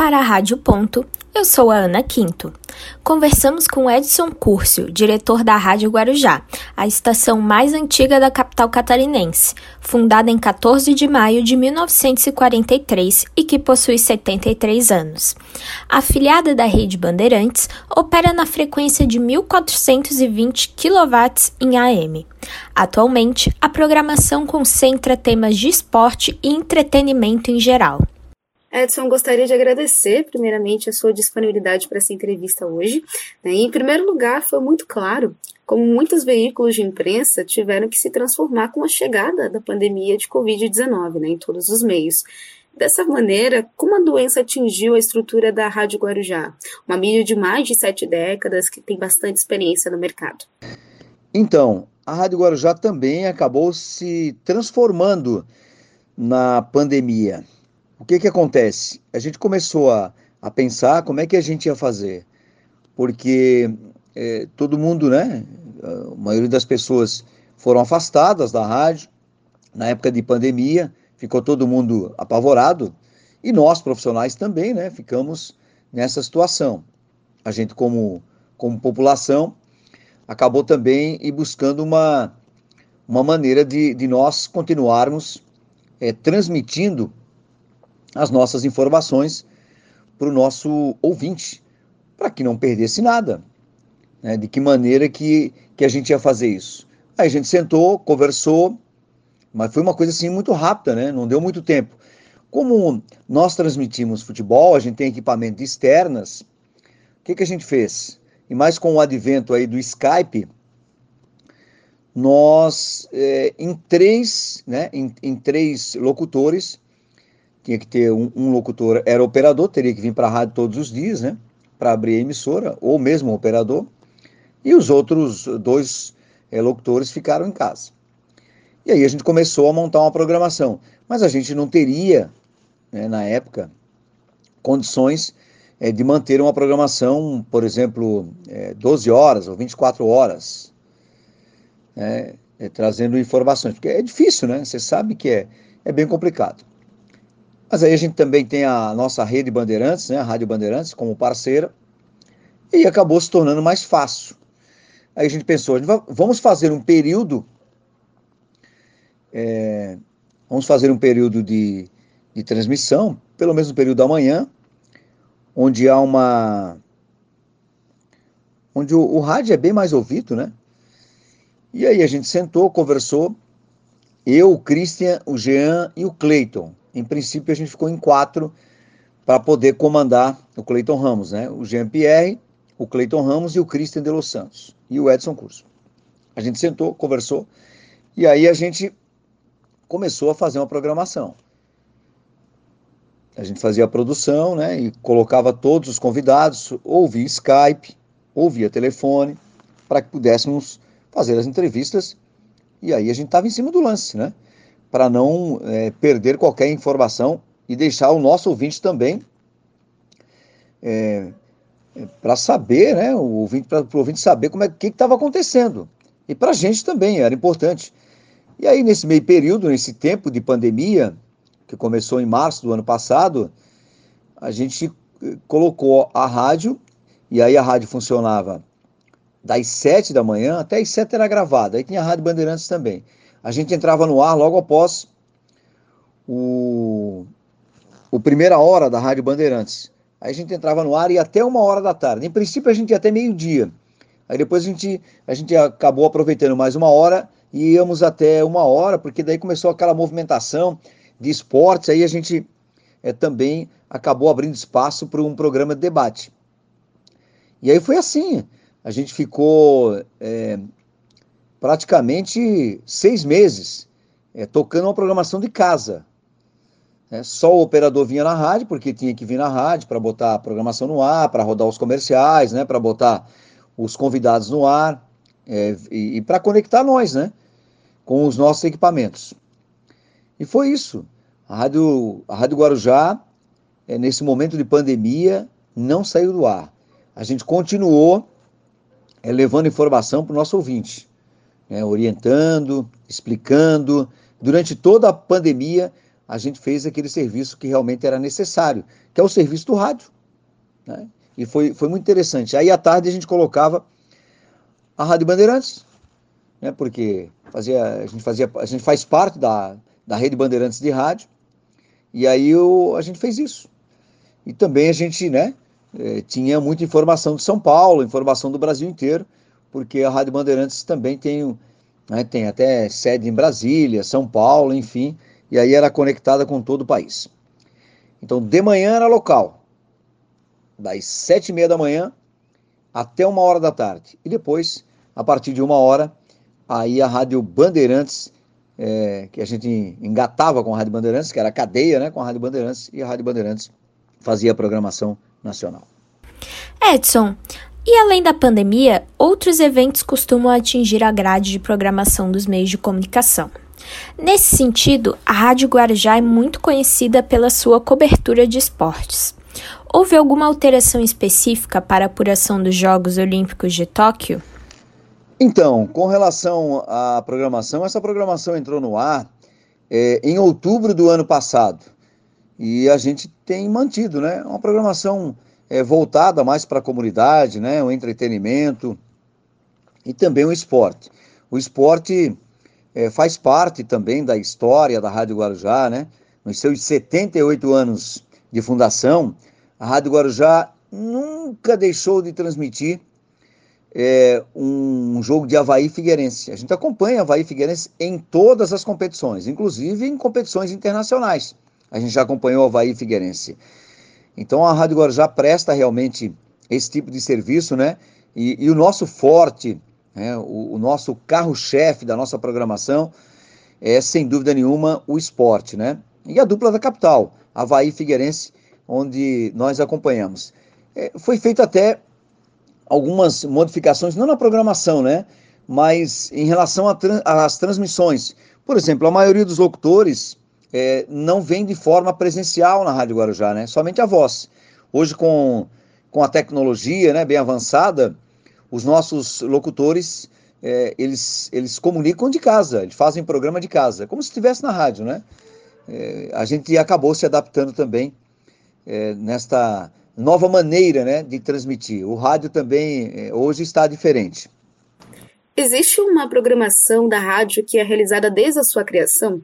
Para a Rádio Ponto, eu sou a Ana Quinto. Conversamos com Edson Curcio, diretor da Rádio Guarujá, a estação mais antiga da capital catarinense, fundada em 14 de maio de 1943 e que possui 73 anos. Afiliada da Rede Bandeirantes, opera na frequência de 1420 kW em AM. Atualmente, a programação concentra temas de esporte e entretenimento em geral. Edson, gostaria de agradecer, primeiramente, a sua disponibilidade para essa entrevista hoje. Né? Em primeiro lugar, foi muito claro como muitos veículos de imprensa tiveram que se transformar com a chegada da pandemia de Covid-19 né, em todos os meios. Dessa maneira, como a doença atingiu a estrutura da Rádio Guarujá, uma mídia de mais de sete décadas que tem bastante experiência no mercado? Então, a Rádio Guarujá também acabou se transformando na pandemia o que que acontece? A gente começou a, a pensar como é que a gente ia fazer, porque é, todo mundo, né, a maioria das pessoas foram afastadas da rádio, na época de pandemia, ficou todo mundo apavorado, e nós, profissionais, também, né, ficamos nessa situação. A gente, como, como população, acabou também e buscando uma, uma maneira de, de nós continuarmos é, transmitindo as nossas informações para o nosso ouvinte, para que não perdesse nada. Né? De que maneira que, que a gente ia fazer isso? Aí a gente sentou, conversou, mas foi uma coisa assim muito rápida, né? Não deu muito tempo. Como nós transmitimos futebol, a gente tem equipamento externas, o que, que a gente fez? E mais com o advento aí do Skype, nós, é, em três, né, em, em três locutores, tinha que ter um, um locutor, era operador, teria que vir para a rádio todos os dias, né? Para abrir a emissora, ou mesmo operador. E os outros dois é, locutores ficaram em casa. E aí a gente começou a montar uma programação. Mas a gente não teria, né, na época, condições é, de manter uma programação, por exemplo, é, 12 horas ou 24 horas, né, é, trazendo informações. Porque é difícil, né? Você sabe que é, é bem complicado. Mas aí a gente também tem a nossa rede Bandeirantes, né, a Rádio Bandeirantes, como parceira, e acabou se tornando mais fácil. Aí a gente pensou, vamos fazer um período, é, vamos fazer um período de, de transmissão, pelo menos no período da manhã, onde há uma. onde o, o rádio é bem mais ouvido, né? E aí a gente sentou, conversou, eu, o Christian, o Jean e o Cleiton. Em princípio, a gente ficou em quatro para poder comandar o Cleiton Ramos, né? O Jean-Pierre, o Cleiton Ramos e o Christian de Los Santos e o Edson Curso. A gente sentou, conversou e aí a gente começou a fazer uma programação. A gente fazia a produção, né? E colocava todos os convidados, ou via Skype, ou via telefone, para que pudéssemos fazer as entrevistas. E aí a gente estava em cima do lance, né? Para não é, perder qualquer informação e deixar o nosso ouvinte também é, é para saber, né, o ouvinte, para o ouvinte saber como é que estava acontecendo. E para a gente também era importante. E aí, nesse meio período, nesse tempo de pandemia, que começou em março do ano passado, a gente eh, colocou a rádio, e aí a rádio funcionava das sete da manhã até as sete era gravada. Aí tinha a Rádio Bandeirantes também a gente entrava no ar logo após o, o primeira hora da Rádio Bandeirantes. Aí a gente entrava no ar e até uma hora da tarde. Em princípio a gente ia até meio-dia. Aí depois a gente, a gente acabou aproveitando mais uma hora e íamos até uma hora, porque daí começou aquela movimentação de esportes. Aí a gente é, também acabou abrindo espaço para um programa de debate. E aí foi assim. A gente ficou é, praticamente seis meses é, tocando uma programação de casa. É, só o operador vinha na rádio, porque tinha que vir na rádio para botar a programação no ar, para rodar os comerciais, né, para botar os convidados no ar é, e, e para conectar nós, né, com os nossos equipamentos. E foi isso. A Rádio, a rádio Guarujá, é, nesse momento de pandemia, não saiu do ar. A gente continuou é, levando informação para o nosso ouvinte né, orientando, explicando. Durante toda a pandemia, a gente fez aquele serviço que realmente era necessário, que é o serviço do rádio. Né? E foi, foi muito interessante. Aí à tarde a gente colocava a Rádio Bandeirantes, né? porque fazia, a, gente fazia, a gente faz parte da, da rede Bandeirantes de rádio, e aí eu, a gente fez isso. E também a gente né, eh, tinha muita informação de São Paulo, informação do Brasil inteiro, porque a Rádio Bandeirantes também tem, né, tem até sede em Brasília, São Paulo, enfim, e aí era conectada com todo o país. Então, de manhã era local, das sete e meia da manhã até uma hora da tarde. E depois, a partir de uma hora, aí a Rádio Bandeirantes, é, que a gente engatava com a Rádio Bandeirantes, que era cadeia né, com a Rádio Bandeirantes, e a Rádio Bandeirantes fazia a programação nacional. Edson, e além da pandemia, outros eventos costumam atingir a grade de programação dos meios de comunicação. Nesse sentido, a Rádio Guarujá é muito conhecida pela sua cobertura de esportes. Houve alguma alteração específica para a apuração dos Jogos Olímpicos de Tóquio? Então, com relação à programação, essa programação entrou no ar é, em outubro do ano passado e a gente tem mantido, né? Uma programação é, voltada mais para a comunidade, né? O entretenimento e também o esporte. O esporte é, faz parte também da história da Rádio Guarujá, né? Nos seus 78 anos de fundação, a Rádio Guarujá nunca deixou de transmitir é, um jogo de Havaí Figueirense. A gente acompanha Havaí Figueirense em todas as competições, inclusive em competições internacionais. A gente já acompanhou Havaí Figueirense. Então a Rádio Guarujá presta realmente esse tipo de serviço, né? E, e o nosso forte né? O, o nosso carro-chefe da nossa programação é, sem dúvida nenhuma, o esporte. Né? E a dupla da capital, Havaí Figueirense, onde nós acompanhamos. É, foi feito até algumas modificações, não na programação, né? mas em relação às transmissões. Por exemplo, a maioria dos locutores é, não vem de forma presencial na Rádio Guarujá, né? somente a voz. Hoje, com, com a tecnologia né, bem avançada, os nossos locutores, é, eles, eles comunicam de casa, eles fazem programa de casa, como se estivesse na rádio, né? É, a gente acabou se adaptando também é, nesta nova maneira né, de transmitir. O rádio também é, hoje está diferente. Existe uma programação da rádio que é realizada desde a sua criação?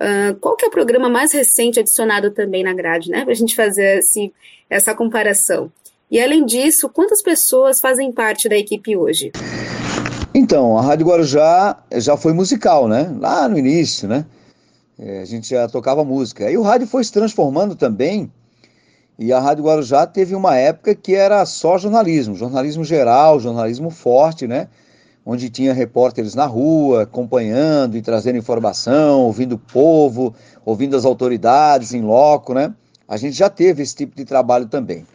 Uh, qual que é o programa mais recente adicionado também na grade, né? Para a gente fazer assim, essa comparação. E além disso, quantas pessoas fazem parte da equipe hoje? Então, a Rádio Guarujá já foi musical, né? Lá no início, né? É, a gente já tocava música. Aí o rádio foi se transformando também. E a Rádio Guarujá teve uma época que era só jornalismo, jornalismo geral, jornalismo forte, né? Onde tinha repórteres na rua, acompanhando e trazendo informação, ouvindo o povo, ouvindo as autoridades em loco, né? A gente já teve esse tipo de trabalho também.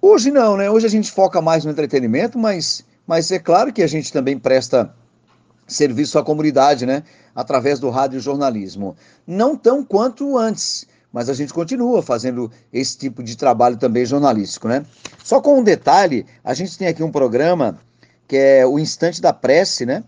Hoje não, né? Hoje a gente foca mais no entretenimento, mas, mas é claro que a gente também presta serviço à comunidade, né? Através do rádio jornalismo. Não tão quanto antes, mas a gente continua fazendo esse tipo de trabalho também jornalístico, né? Só com um detalhe, a gente tem aqui um programa que é o Instante da Prece, né?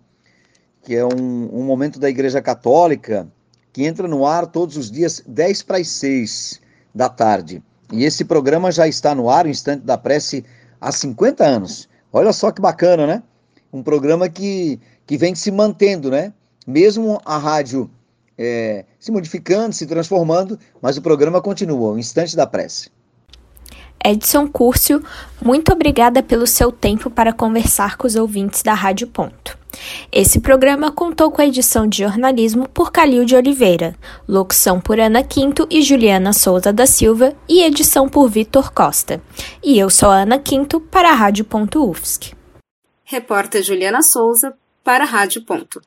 Que é um, um momento da Igreja Católica que entra no ar todos os dias 10 para as 6 da tarde. E esse programa já está no ar, o Instante da Prece, há 50 anos. Olha só que bacana, né? Um programa que, que vem se mantendo, né? Mesmo a rádio é, se modificando, se transformando, mas o programa continua, o Instante da Prece. Edson Curcio, muito obrigada pelo seu tempo para conversar com os ouvintes da Rádio Ponto. Esse programa contou com a edição de jornalismo por Calil de Oliveira, locução por Ana Quinto e Juliana Souza da Silva e edição por Vitor Costa. E eu sou Ana Quinto para a Rádio Ponto UFSC. Repórter Juliana Souza para a Rádio Ponto.